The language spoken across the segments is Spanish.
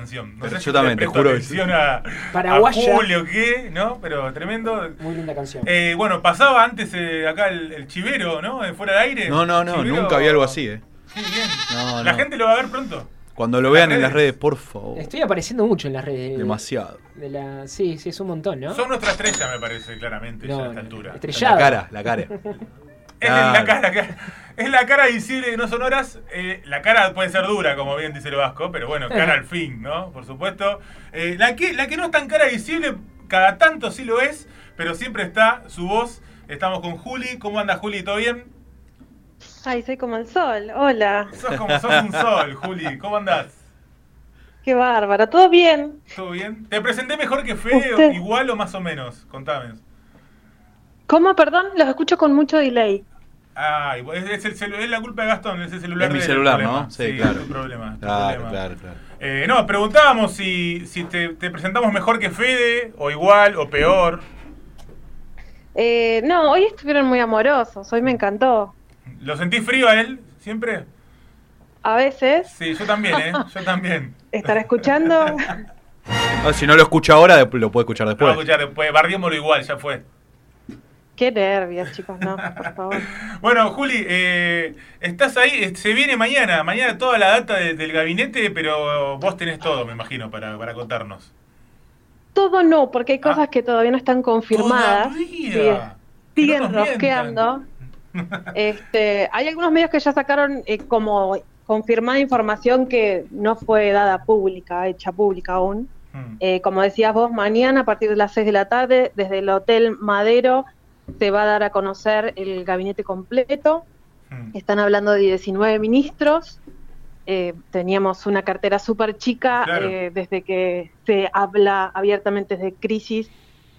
Canción. No Pero sé yo si también, te juro atención a, Paraguaya. a Julio, ¿qué? ¿No? Pero tremendo. Muy linda canción. Eh, bueno, pasaba antes eh, acá el, el chivero, ¿no? Eh, Fuera de aire. No, no, no, Chivero- nunca había algo así, ¿eh? Sí, bien. No, La no. gente lo va a ver pronto. Cuando lo vean en las redes. por favor. Estoy apareciendo mucho en las redes. de- Demasiado. De la... Sí, sí, es un montón, ¿no? Son nuestra estrella, me parece, claramente, ya a esta altura. estrellado. La cara, la cara. Es Claro. la cara, cara- es la cara visible de no sonoras. eh, la cara puede ser dura, como bien dice el Vasco, pero bueno, cara al fin, ¿no? Por supuesto. Eh, la, que, la que no es tan cara visible, cada tanto sí lo es, pero siempre está su voz. Estamos con Juli. ¿Cómo anda Juli? ¿Todo bien? Ay, soy como el sol. Hola. Sos como sos un sol, Juli. ¿Cómo andás? Qué bárbaro. ¿Todo bien? ¿Todo bien? ¿Te presenté mejor que Fede? Usted. ¿Igual o más o menos? Contame. ¿Cómo? Perdón, los escucho con mucho delay. Ah, es, es el celu- es la culpa de Gastón, es el celular Es mi celular. ¿no? Sí, claro. es tu problema. es tu Claro, problema. claro, claro. Eh, no, preguntábamos si, si te, te presentamos mejor que Fede, o igual, o peor. Eh, no, hoy estuvieron muy amorosos. Hoy me encantó. ¿Lo sentís frío a él siempre? A veces, Sí, yo también, ¿eh? Yo también. estar escuchando. Si no lo escucha ahora, después lo puede escuchar Lo voy a después. escuchar después. Barriémoslo igual, ya fue. Qué nervios, chicos, no, por favor. Bueno, Juli, eh, estás ahí, eh, se viene mañana, mañana toda la data de- del gabinete, pero vos tenés todo, me imagino, para, para contarnos. Todo no, porque hay cosas que todavía no están confirmadas. Ah. Todavía. Siguen- no Siguen rosqueando. Este, hay algunos medios que ya sacaron eh, como confirmada información que no fue dada pública, hecha pública aún. Mm. Eh, como decías vos, mañana a partir de las 6 de la tarde, desde el Hotel Madero, se va a dar a conocer el gabinete completo. Mm. Están hablando de 19 ministros. Eh, teníamos una cartera súper chica Claro. eh, desde que se habla abiertamente de crisis,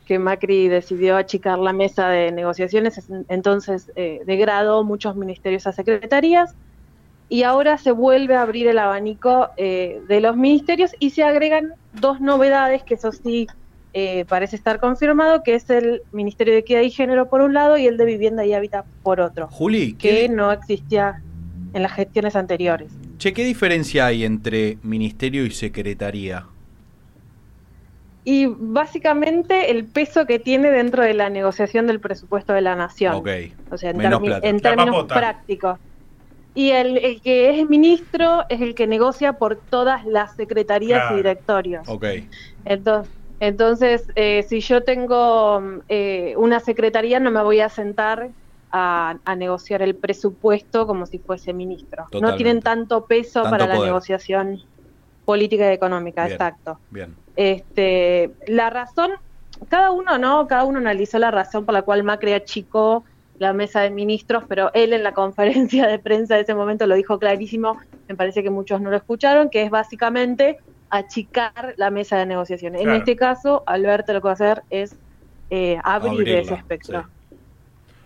que Macri decidió achicar la mesa de negociaciones, es- entonces eh, degradó muchos ministerios a secretarías y ahora se vuelve a abrir el abanico de los ministerios y se agregan dos novedades que eso sí eh, parece estar confirmado, que es el Ministerio de Equidad y Género por un lado y el de Vivienda y Hábitat por otro, Juli, que ¿qué, no existía en las gestiones anteriores. che, ¿qué diferencia hay entre ministerio y secretaría? Y básicamente el peso que tiene dentro de la negociación del presupuesto de la nación. Ok. O sea, en, Menos plata. en términos prácticos. Y el, el que es ministro es el que negocia por todas las secretarías Claro. y directorios. Ok. Entonces, entonces eh, si yo tengo eh, una secretaría, no me voy a sentar a, a negociar el presupuesto como si fuese ministro. Totalmente. No tienen tanto peso Tanto para la negociación política y económica, Bien. exacto. Bien. Este, la razón, cada uno no, cada uno analizó la razón por la cual Macri achicó la mesa de ministros, pero él en la conferencia de prensa de ese momento lo dijo clarísimo, me parece que muchos no lo escucharon, que es básicamente achicar la mesa de negociaciones. En este caso, Alberto lo que va a hacer es eh, abrir Abrirla, ese espectro. sí.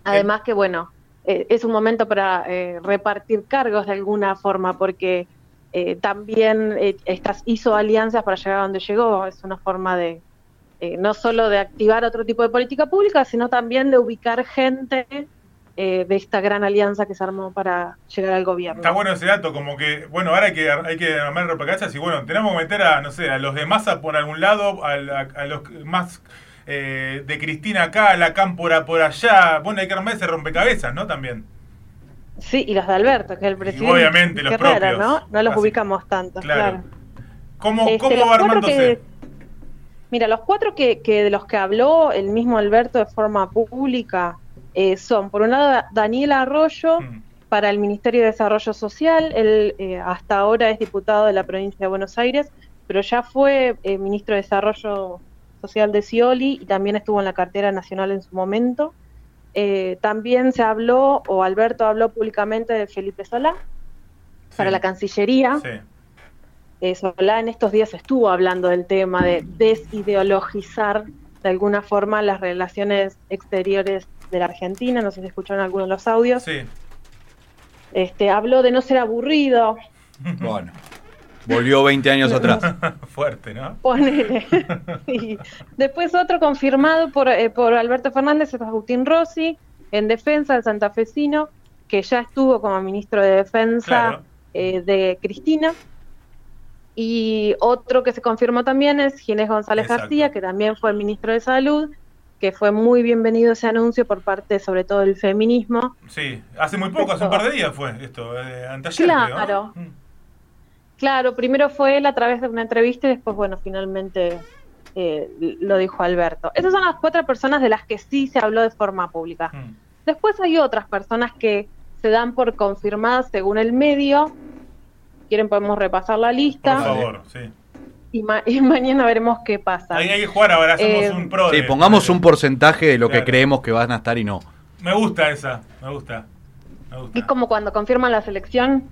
Además que, bueno, eh, es un momento para eh, repartir cargos de alguna forma, porque eh, también eh, estas hizo alianzas para llegar a donde llegó. Es una forma de eh, no solo de activar otro tipo de política pública, sino también de ubicar gente eh, de esta gran alianza que se armó para llegar al gobierno. Está bueno ese dato, como que, bueno, ahora hay que, hay que armar rompecabezas y bueno, tenemos que meter a, no sé, a los de masa por algún lado, a, a- a los más eh, de Cristina acá, a la Cámpora por allá. Bueno, hay que armar ese rompecabezas, ¿no? También. Sí, y los de Alberto, que es el presidente. obviamente los propios. ¿no? No los Así. ubicamos tanto, Claro. claro. ¿Cómo, Este, cómo va armándose? que- mira, los cuatro que, que de los que habló el mismo Alberto de forma pública eh, son, por un lado, Daniel Arroyo Mm, para el Ministerio de Desarrollo Social. Él eh, hasta ahora es diputado de la provincia de Buenos Aires, pero ya fue eh, ministro de Desarrollo Social de Scioli y también estuvo en la cartera nacional en su momento. Eh, también se habló, o Alberto habló públicamente de Felipe Solá para la Cancillería. sí. Solá en estos días estuvo hablando del tema de desideologizar de alguna forma las relaciones exteriores de la Argentina, no sé si escucharon algunos de los audios. Sí. Este, habló de no ser aburrido, Bueno, volvió 20 años atrás. Fuerte, ¿no? Ponele. Sí. Después otro confirmado por, eh, por Alberto Fernández es Agustín Rossi, en defensa del santafesino, que ya estuvo como ministro de Defensa Claro. eh, de Cristina. Y otro que se confirmó también es Ginés González Exacto. García, que también fue ministro de Salud, que fue muy bienvenido ese anuncio por parte sobre todo del feminismo. Sí, hace muy poco, hace un par de días fue esto, eh, anteayer, Claro. Mm. Claro, primero fue él a través de una entrevista y después, bueno, finalmente eh, lo dijo Alberto. Esas son las cuatro personas de las que sí se habló de forma pública. Mm. Después hay otras personas que se dan por confirmadas según el medio. Quieren, podemos repasar la Por lista favor, sí. Y, ma- y mañana veremos qué pasa. Ahí hay que jugar ahora, hacemos Eh, un pro. Sí, pongamos un porcentaje de lo que Claro. creemos que van a estar y no. Me gusta esa, me gusta. Me gusta. Es como cuando confirman la selección.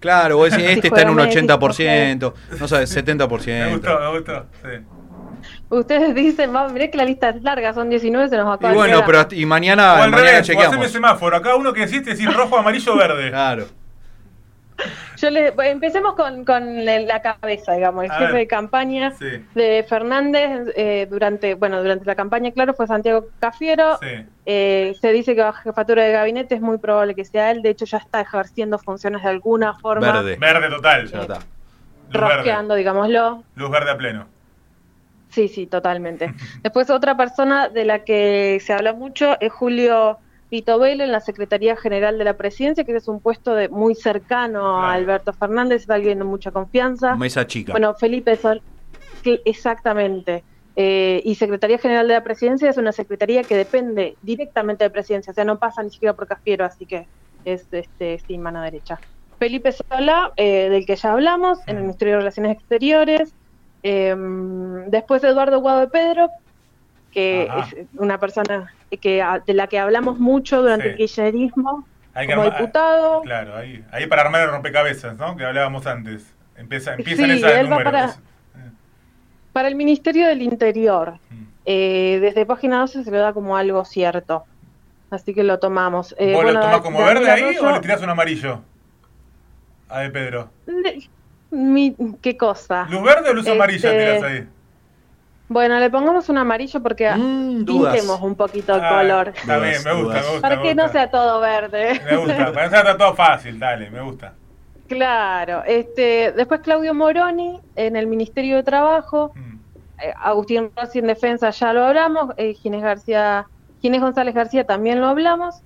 Claro, vos decís, este Si está en un juega Messi, 80%, no sabes, Me 70%. gustó, me gustó. Sí. Ustedes dicen, va, miré que la lista es larga, son 19, se nos va a Y acabar. bueno, Queda- pero y O mañana, al mañana revés, o haceme chequeamos. semáforo. Acá uno que existe decir rojo, amarillo, verde. Claro. Yo le, bueno, empecemos con, con la cabeza, digamos, el A jefe ver. de campaña. Sí, de Fernández eh, durante bueno durante la campaña claro fue Santiago Cafiero sí. Eh, se dice que va a jefatura de gabinete es muy probable que sea él de hecho ya está ejerciendo funciones de alguna forma Verde. Verde total. Ya está. Luz verde. rosqueando digámoslo Luz verde a pleno. sí sí totalmente después otra persona de la que se habla mucho es Julio Pitovelo en la Secretaría General de la Presidencia que es un puesto de muy cercano Claro. a Alberto Fernández es alguien de mucha confianza Mesa chica. Bueno, Felipe Sol, exactamente. Eh, y Secretaría General de la Presidencia es una secretaría que depende directamente de Presidencia, o sea, no pasa ni siquiera por Cafiero, así que es este sí, mano derecha. Felipe Sola, eh, del que ya hablamos, en el Ministerio de Relaciones Exteriores. Eh, después Eduardo Guado de Pedro, que Ajá. es una persona que de la que hablamos mucho durante Sí. el kirchnerismo Hay que como armar- diputado. Claro, ahí, ahí para armar el rompecabezas, ¿no? Que hablábamos antes. Empieza, empiezan Sí, esas números. para- Para el Ministerio del Interior, mm. Eh, desde página 12 se lo da como algo cierto. Así que lo tomamos. Eh, ¿Vos bueno, lo tomás como verde ahí o le tirás un amarillo? A de Pedro. mi- ¿Qué cosa? ¿Luz verde o luz amarilla Este, tirás ahí? Bueno, le pongamos un amarillo porque Mm, pintemos un poquito el Ah, color. Está bien, me gusta, me gusta. Para me que no sea todo verde. Me gusta, para que sea todo fácil, dale, me gusta. claro. Este, después Claudio Moroni en el Ministerio de Trabajo. Mm. Eh, Agustín Rossi en defensa ya lo hablamos. Eh, Ginés García, Ginés González García también lo hablamos.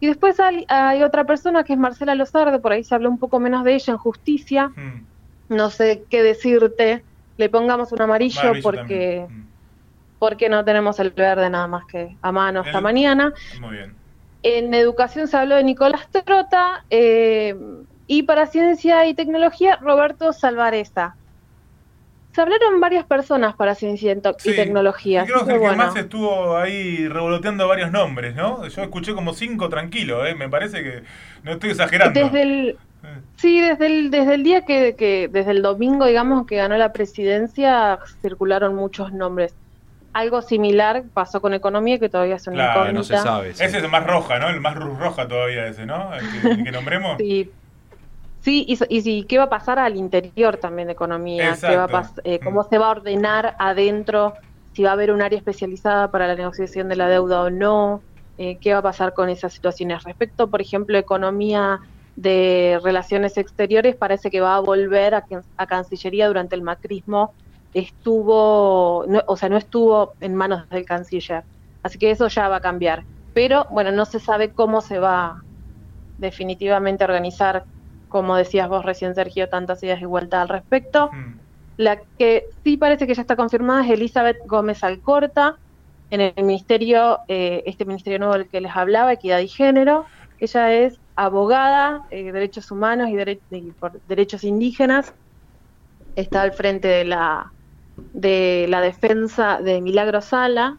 Y después hay, hay otra persona que es Marcela Lozardo, por ahí se habló un poco menos de ella en justicia. Mm. no sé qué decirte, le pongamos un amarillo, porque, también. porque no tenemos el verde nada más que a mano hasta El- mañana. Mm. Muy bien. En educación se habló de Nicolás Trota eh, y para ciencia y tecnología Roberto Salvareza. Se hablaron varias personas para ciencia y, to- y Sí, tecnología. Creo que el que más estuvo ahí revoloteando varios nombres, ¿no? Yo escuché como cinco tranquilo, ¿eh? Me parece que no estoy exagerando. Desde el, sí, desde el, desde el día que, que, desde el domingo, digamos, que ganó la presidencia, circularon muchos nombres. Algo similar pasó con economía, que todavía es una Claro, incógnita. no se sabe. sí. Ese es el más roja, ¿no? El más roja todavía ese, ¿no? El que, el que nombremos. Sí, sí y, y sí, qué va a pasar al interior también de economía, qué va a eh, cómo Mm. se va a ordenar adentro, si va a haber un área especializada para la negociación de la deuda o no, eh, qué va a pasar con esas situaciones. Respecto, por ejemplo, economía de relaciones exteriores, parece que va a volver a, a Cancillería durante el macrismo, estuvo, no- o sea, no estuvo en manos del canciller. Así que eso ya va a cambiar. Pero bueno, no se sabe cómo se va definitivamente a organizar, como decías vos recién, Sergio, tantas ideas de igualdad al respecto. Mm. La que sí parece que ya está confirmada es Elizabeth Gómez Alcorta, en el ministerio, eh, este ministerio nuevo del que les hablaba, Equidad y Género. Ella es abogada, eh, derechos humanos y, dere- y por derechos indígenas. Está al frente de la, de la defensa de Milagro Sala.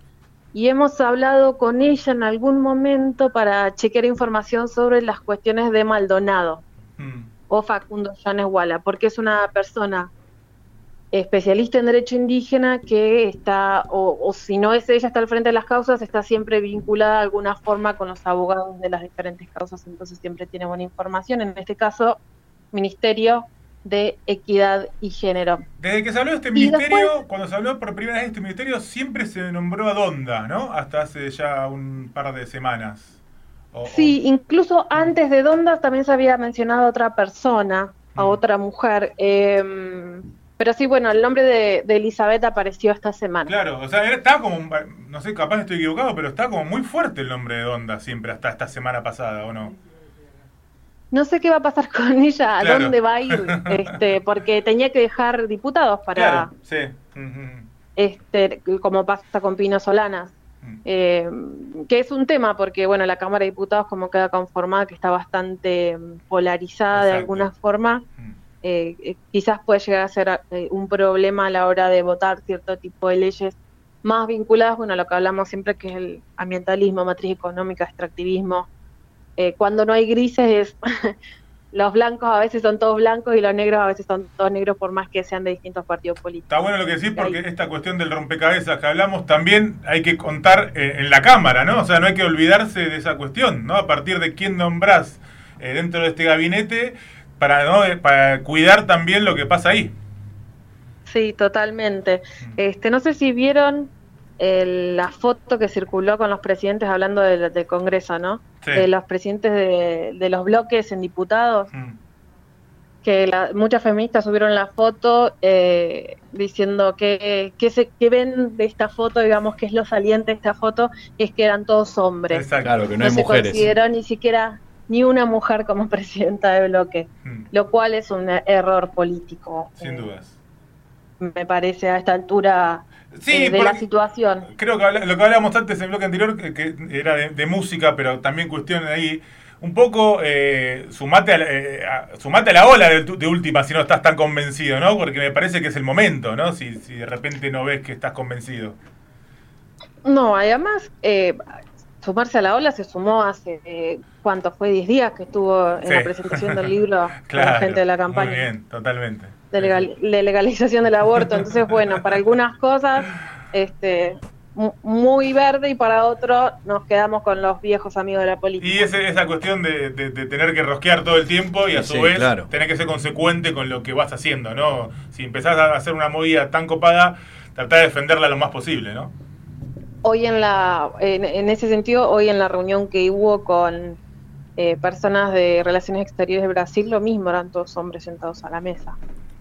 Y hemos hablado con ella en algún momento para chequear información sobre las cuestiones de Maldonado Mm. o Facundo Yanes Walla, porque es una persona especialista en derecho indígena que está, o, o si no es ella, está al frente de las causas, está siempre vinculada de alguna forma con los abogados de las diferentes causas, entonces siempre tiene buena información. En este caso, Ministerio de Equidad y Género. Desde que se habló de este ministerio, después- cuando se habló por primera vez de este ministerio, siempre se nombró a Donda, ¿no? Hasta hace ya un par de semanas. O- Sí, incluso antes de Dondas también se había mencionado a otra persona, a Mm. otra mujer. eh, pero sí, bueno, el nombre de, de Elizabeth apareció esta semana. claro, o sea, estaba como, no sé, capaz estoy equivocado, pero está como muy fuerte el nombre de Donda siempre, hasta esta semana pasada, ¿o no? No sé qué va a pasar con ella, a Claro. dónde va a ir, este, porque tenía que dejar diputados para, Claro, sí. Este, como pasa con Pino Solanas. Mm. Eh, que es un tema porque, bueno, la Cámara de Diputados como queda conformada, que está bastante mm, polarizada de alguna forma, Mm. eh, eh, quizás puede llegar a ser eh, un problema a la hora de votar cierto tipo de leyes más vinculadas, bueno, a lo que hablamos siempre que es el ambientalismo, matriz económica, extractivismo. Eh, cuando no hay grises es los blancos a veces son todos blancos y los negros a veces son todos negros por más que sean de distintos partidos políticos. Está bueno lo que decís porque esta cuestión del rompecabezas que hablamos también hay que contar eh, en la Cámara, ¿no? O sea, no hay que olvidarse de esa cuestión, ¿no? A partir de quién nombrás eh, dentro de este gabinete para, ¿no? Eh, para cuidar también lo que pasa ahí. Sí, totalmente. Este, no sé si vieron el- la foto que circuló con los presidentes hablando del, del Congreso, ¿no? Sí. De los presidentes de, de los bloques en diputados, Mm. que la- muchas feministas subieron la foto eh, diciendo que, que, se, que ven de esta foto, digamos, que es lo saliente de esta foto, es que eran todos hombres. Exacto. Claro, que no No, hay se mujeres. consideró ni siquiera ni una mujer como presidenta de bloque, Mm. lo cual es un error político. Sin eh, dudas. Me parece a esta altura Sí, eh, de la situación. creo que lo que hablábamos antes en el bloque anterior, que, que era de, de música, pero también cuestión ahí, un poco eh, sumate, a, la- eh, sumate a la ola de última si no estás tan convencido, ¿no? Porque me parece que es el momento, ¿no? Si, si de repente no ves que estás convencido. No, además, eh, sumarse a la ola se sumó hace, eh, ¿cuánto? Fue 10 días que estuvo en Sí. la presentación del libro con Claro. la gente de la campaña Muy bien, totalmente. de, legal- de legalización del aborto. Entonces, bueno, para algunas cosas, este mu- muy verde y para otro nos quedamos con los viejos amigos de la política. Y ese- esa cuestión de, de- de tener que rosquear todo el tiempo y a su Sí, vez claro. tener que ser consecuente con lo que vas haciendo, ¿no? Si empezás a hacer una movida tan copada, tratar de defenderla lo más posible, ¿no? Hoy en la, en, en ese sentido, hoy en la reunión que hubo con eh, personas de Relaciones Exteriores de Brasil, lo mismo, eran todos hombres sentados a la mesa.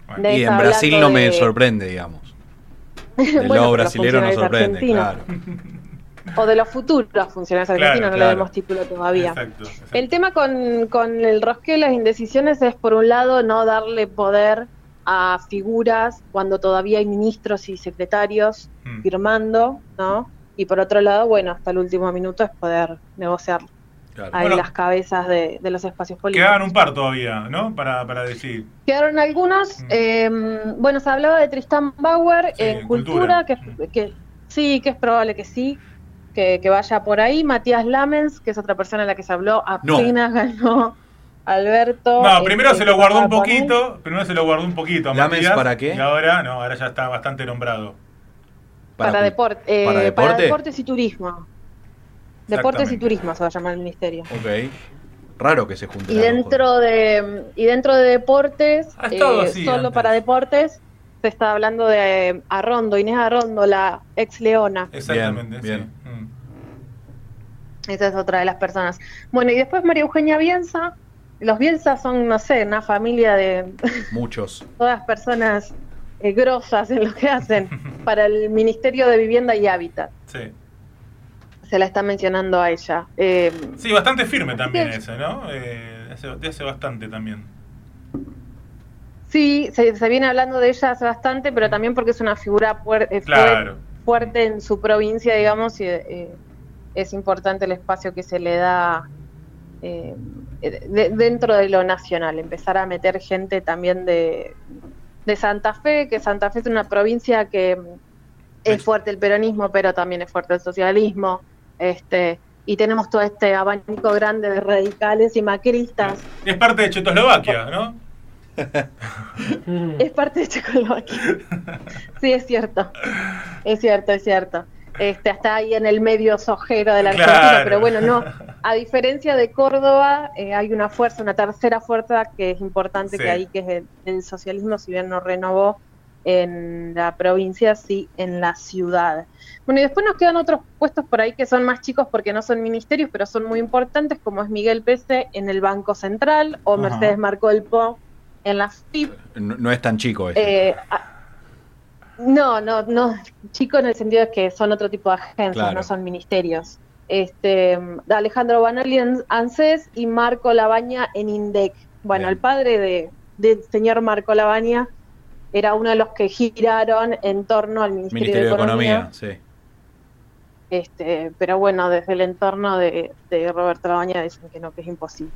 Bueno. Y en Brasil no me de- sorprende, digamos. Del Bueno, lado brasilero no sorprende, argentinos. claro. O de los futuros funcionarios Claro, argentinos, no claro. le demos título todavía. Exacto, exacto. El tema con, con el rosqueo y las indecisiones es, por un lado, no darle poder a figuras cuando todavía hay ministros y secretarios Mm. firmando, ¿no? Y por otro lado, bueno, hasta el último minuto es poder negociar claro. ahí Bueno. las cabezas de, de los espacios políticos. Quedaban un par todavía, ¿no? Para, para decir. Quedaron algunos. Mm. eh, bueno, se hablaba de Tristán Bauer Sí, en cultura, cultura. Que, que sí, que es probable que sí, que, que vaya por ahí. Matías Lamens, que es otra persona a la que se habló, No. apenas ganó Alberto. No, este, primero se lo guardó un poquito, primero se lo guardó un poquito a ¿Lamens Matías, para qué? Y ahora, no, ahora ya está bastante nombrado. Para, deport- eh, ¿para para deporte? deportes y turismo. Deportes y turismo se va a llamar el ministerio. Ok. Raro que se junten. Y dentro de y dentro de deportes, estado eh, solo antes. para deportes, se está hablando de eh, Arrondo, Inés Arrondo, la ex Leona. Exactamente, bien. sí. Mm. Esa es otra de las personas. Bueno, y después María Eugenia Bielsa. Los Bielsa son, no sé, una familia de. Muchos. todas personas eh, grosas en lo que hacen para el Ministerio de Vivienda y Hábitat. Sí. Se la está mencionando a ella. Eh, Sí, bastante firme también Sí. ese, ¿no? Eh, hace, bastante también. sí, se, se viene hablando de ella hace bastante, pero también porque es una figura eh, Claro. fuerte en su provincia, digamos, y es importante el espacio que se le da de- dentro de lo nacional, empezar a meter gente también de, de Santa Fe, que Santa Fe es una provincia que mm, es fuerte el peronismo, pero también es fuerte el socialismo, este y tenemos todo este abanico grande de radicales y macristas. Es parte de Checoslovaquia, ¿no? Es parte de Checoslovaquia. Sí, es cierto. Es cierto, es cierto. Este, hasta ahí en el medio sojero de la Claro. Argentina, pero bueno, no. A diferencia de Córdoba, eh, hay una fuerza, una tercera fuerza que es importante Sí. que ahí, que es el, el socialismo, si bien no renovó en la provincia, sí en la ciudad. Bueno, y después nos quedan otros puestos por ahí que son más chicos porque no son ministerios, pero son muy importantes, como es Miguel Pese en el Banco Central o. Mercedes Marco del Po en la FIP. No, no es tan chico. Eh, a- no, no, no, chico en el sentido de que son otro tipo de agencias, Claro. no son ministerios. Este, Alejandro Banali en ANSES y Marco Labaña en INDEC. Bueno, Bien. el padre de, del señor Marco Labaña era uno de los que giraron en torno al Ministerio, Ministerio de Economía. sí. Este, pero bueno, desde el entorno de, de Roberto Labaña dicen que no, que es imposible.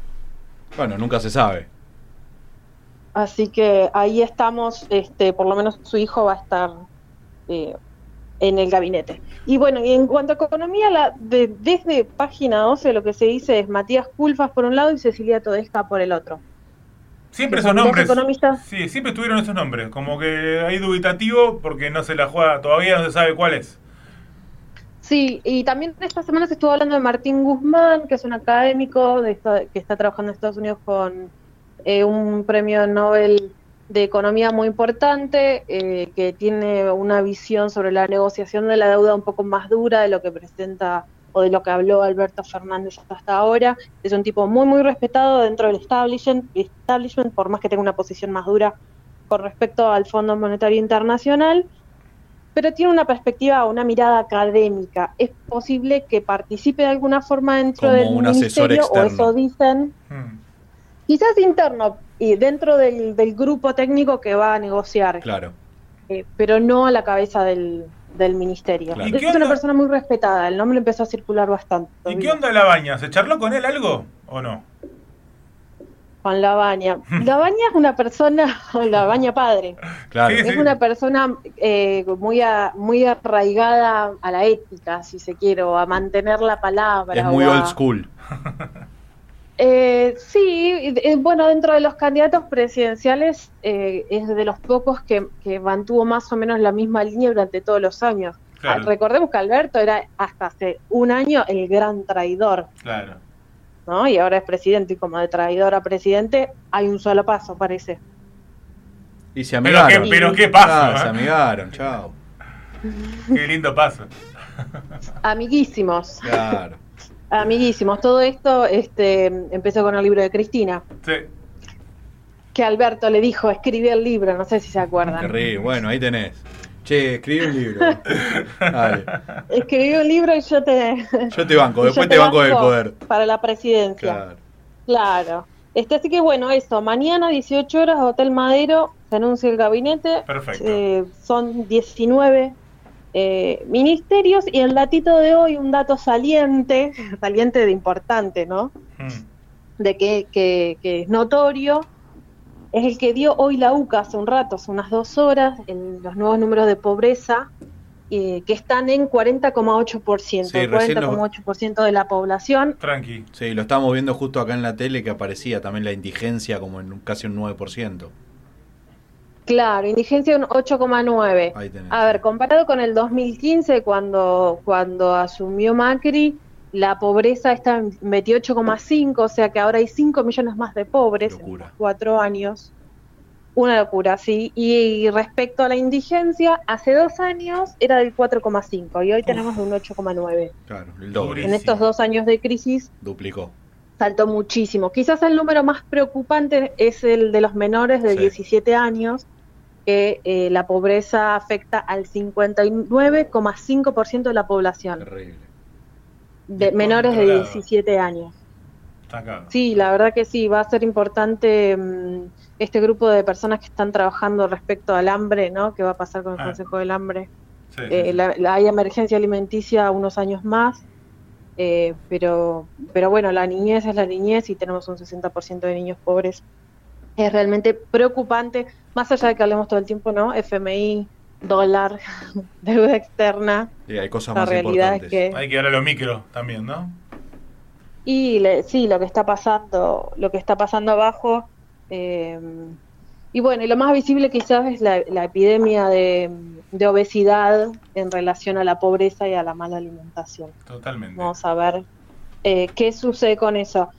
Bueno, nunca se sabe. Así que ahí estamos, este, por lo menos su hijo va a estar eh, en el gabinete. Y bueno, y en cuanto a economía, la, de- desde página 12 lo que se dice es Matías Culfas por un lado y Cecilia Todesca por el otro. Siempre esos nombres. economistas. Sí, siempre tuvieron esos nombres. Como que hay dubitativo porque no se la juega, todavía no se sabe cuál es. Sí, y también esta semana se estuvo hablando de Martín Guzmán, que es un académico de esta- que está trabajando en Estados Unidos con eh, un premio Nobel de Economía muy importante, eh, que tiene una visión sobre la negociación de la deuda un poco más dura de lo que presenta o de lo que habló Alberto Fernández hasta ahora. Es un tipo muy, muy respetado dentro del establishment, establishment por más que tenga una posición más dura con respecto al Fondo Monetario Internacional pero tiene una perspectiva, una mirada académica. Es posible que participe de alguna forma dentro Como del un asesor ministerio, o externo. eso dicen, Hmm. Quizás interno, y dentro del, del grupo técnico que va a negociar, Claro. eh, pero no a la cabeza del, del ministerio. Claro. ¿Y Es una persona muy respetada, el nombre empezó a circular bastante. ¿Y qué onda la baña? ¿Se charló con él algo o no? Con la baña. La baña es una persona, la baña padre. Claro. Sí, sí. Es una persona eh, muy, a- muy arraigada a la ética, si se quiere, o a mantener la palabra. Es muy a- old school. Eh, sí, eh, bueno, dentro de los candidatos presidenciales eh, es de los pocos que, que mantuvo más o menos la misma línea durante todos los años. Claro. Ah, Recordemos que Alberto era hasta hace un año el gran traidor, Claro. ¿no? Y ahora es presidente y como de traidor a presidente hay un solo paso, parece. Y se Pero qué, amigaron. pero qué paso, Ah, ¿eh? se amigaron, chao. Qué lindo paso. Amiguísimos, Claro. Amiguísimos. Todo esto este, empezó con el libro de Cristina, Sí. que Alberto le dijo, escribí el libro, no sé si se acuerdan. Terrible. Bueno, ahí tenés. Che, escribí un libro. Dale. Escribí un libro y yo te... Yo te banco, después te banco del poder. Para la presidencia. Claro. Claro. Este, así que bueno, eso. Mañana, 18 horas, Hotel Madero, se anuncia el gabinete. Perfecto. Eh, son 19 eh, ministerios y el datito de hoy, un dato saliente, saliente de importante, ¿no? Hmm. De que, que, que es notorio, es el que dio hoy la UCA hace un rato, hace unas dos horas, en los nuevos números de pobreza, eh, que están en 40,8%, Sí, el recién lo- 40,8% de la población. Tranqui. Sí, lo estábamos viendo justo acá en la tele que aparecía también la indigencia como en un- casi un 9%. Claro, indigencia un 8,9. Ahí tenés. A ver, comparado con el 2015, cuando, cuando asumió Macri, la pobreza está en 28,5, o sea que ahora hay 5 millones más de pobres Locura. en cuatro años. Una locura, sí. Y, respecto a la indigencia, hace dos años era del 4,5 y hoy tenemos de un 8,9. Claro, el doble. En estos dos años de crisis Duplicó. saltó muchísimo. Quizás el número más preocupante es el de los menores de Sí. 17 años, que eh, la pobreza afecta al 59,5% de la población, Terrible. de menores de Descontrolado. 17 años. Acá. Sí, la verdad que sí, va a ser importante mm, este grupo de personas que están trabajando respecto al hambre, ¿no? ¿Qué va a pasar con el Ah. Consejo del Hambre? Sí, sí, Eh, sí. la- la- hay emergencia alimenticia unos años más, eh, pero, pero bueno, la niñez es la niñez y tenemos un 60% de niños pobres. Es realmente preocupante, más allá de que hablemos todo el tiempo, ¿no? FMI, dólar, deuda externa, Sí, hay cosas la más realidad es importantes. que... Hay que dar a lo micro también, ¿no? Y le- sí, lo que está pasando, lo que está pasando abajo, eh, Y bueno, y lo más visible quizás es la, la epidemia de, de obesidad en relación a la pobreza y a la mala alimentación. Totalmente. Vamos a ver eh, qué sucede con eso.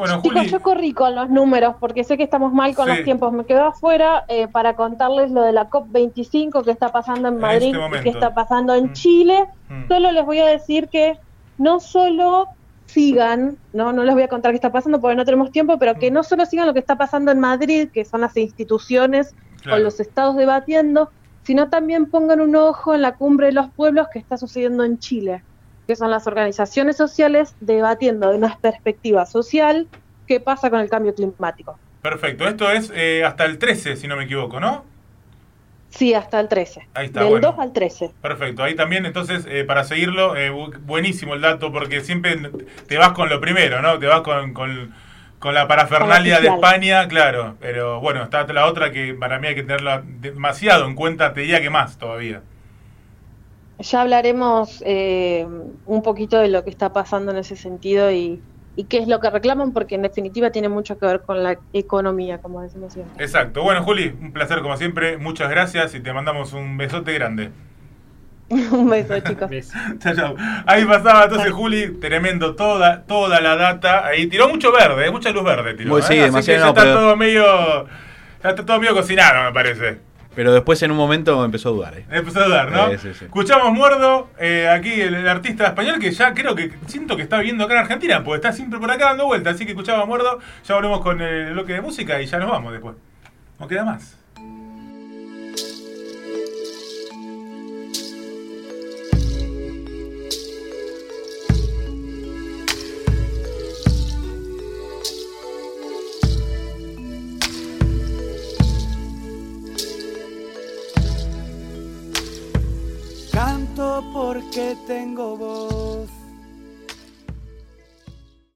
Bueno, Chicos, yo corrí con los números porque sé que estamos mal con Sí. los tiempos. Me quedo afuera eh, para contarles lo de la COP25 que está pasando en En Madrid este y momento. que está pasando en Mm. Chile. Mm. Solo les voy a decir que no solo sigan, no, no les voy a contar qué está pasando porque no tenemos tiempo, pero que Mm. no solo sigan lo que está pasando en Madrid, que son las instituciones claro. o los estados debatiendo, sino también pongan un ojo en la cumbre de los pueblos que está sucediendo en Chile, que son las organizaciones sociales debatiendo de una perspectiva social qué pasa con el cambio climático. Perfecto, esto es eh, hasta el 13, si no me equivoco, ¿no? Sí, hasta el 13. Ahí está, Del bueno. 2 al 13. Perfecto, ahí también entonces eh, para seguirlo, eh, bu- buenísimo el dato porque siempre te vas con lo primero, ¿no? Te vas con, con, con la parafernalia Con de. España, claro, pero bueno, está la otra que para mí hay que tenerla demasiado en cuenta, te diría que más todavía. Ya hablaremos eh, un poquito de lo que está pasando en ese sentido y, y qué es lo que reclaman, porque en definitiva tiene mucho que ver con la economía, como decimos siempre. Exacto, bueno Juli, un placer como siempre, muchas gracias y te mandamos un besote grande. un beso, chicos. ¿Ves? Chao, chao. Ahí pasaba entonces Juli, tremendo, toda, toda la data. Ahí tiró mucho verde, eh, mucha luz verde tiró. Muy- eh, sí, así demasiado, que ya no, está pero- todo medio. Ya está todo medio cocinado, me parece. Pero después en un momento empezó a dudar. ¿eh? Empezó a dudar, ¿no? Sí, sí, sí. Escuchamos Muerdo, eh, aquí el, el artista español que ya creo que siento que está viviendo acá en Argentina, porque está siempre por acá dando vueltas. Así que escuchamos Muerdo, ya volvemos con el bloque de música y ya nos vamos después. No queda más. Porque tengo voz